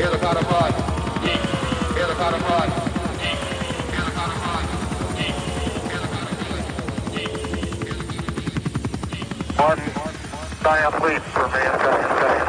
Helicopter pod. Helicopter pod. Mark, sign up please for man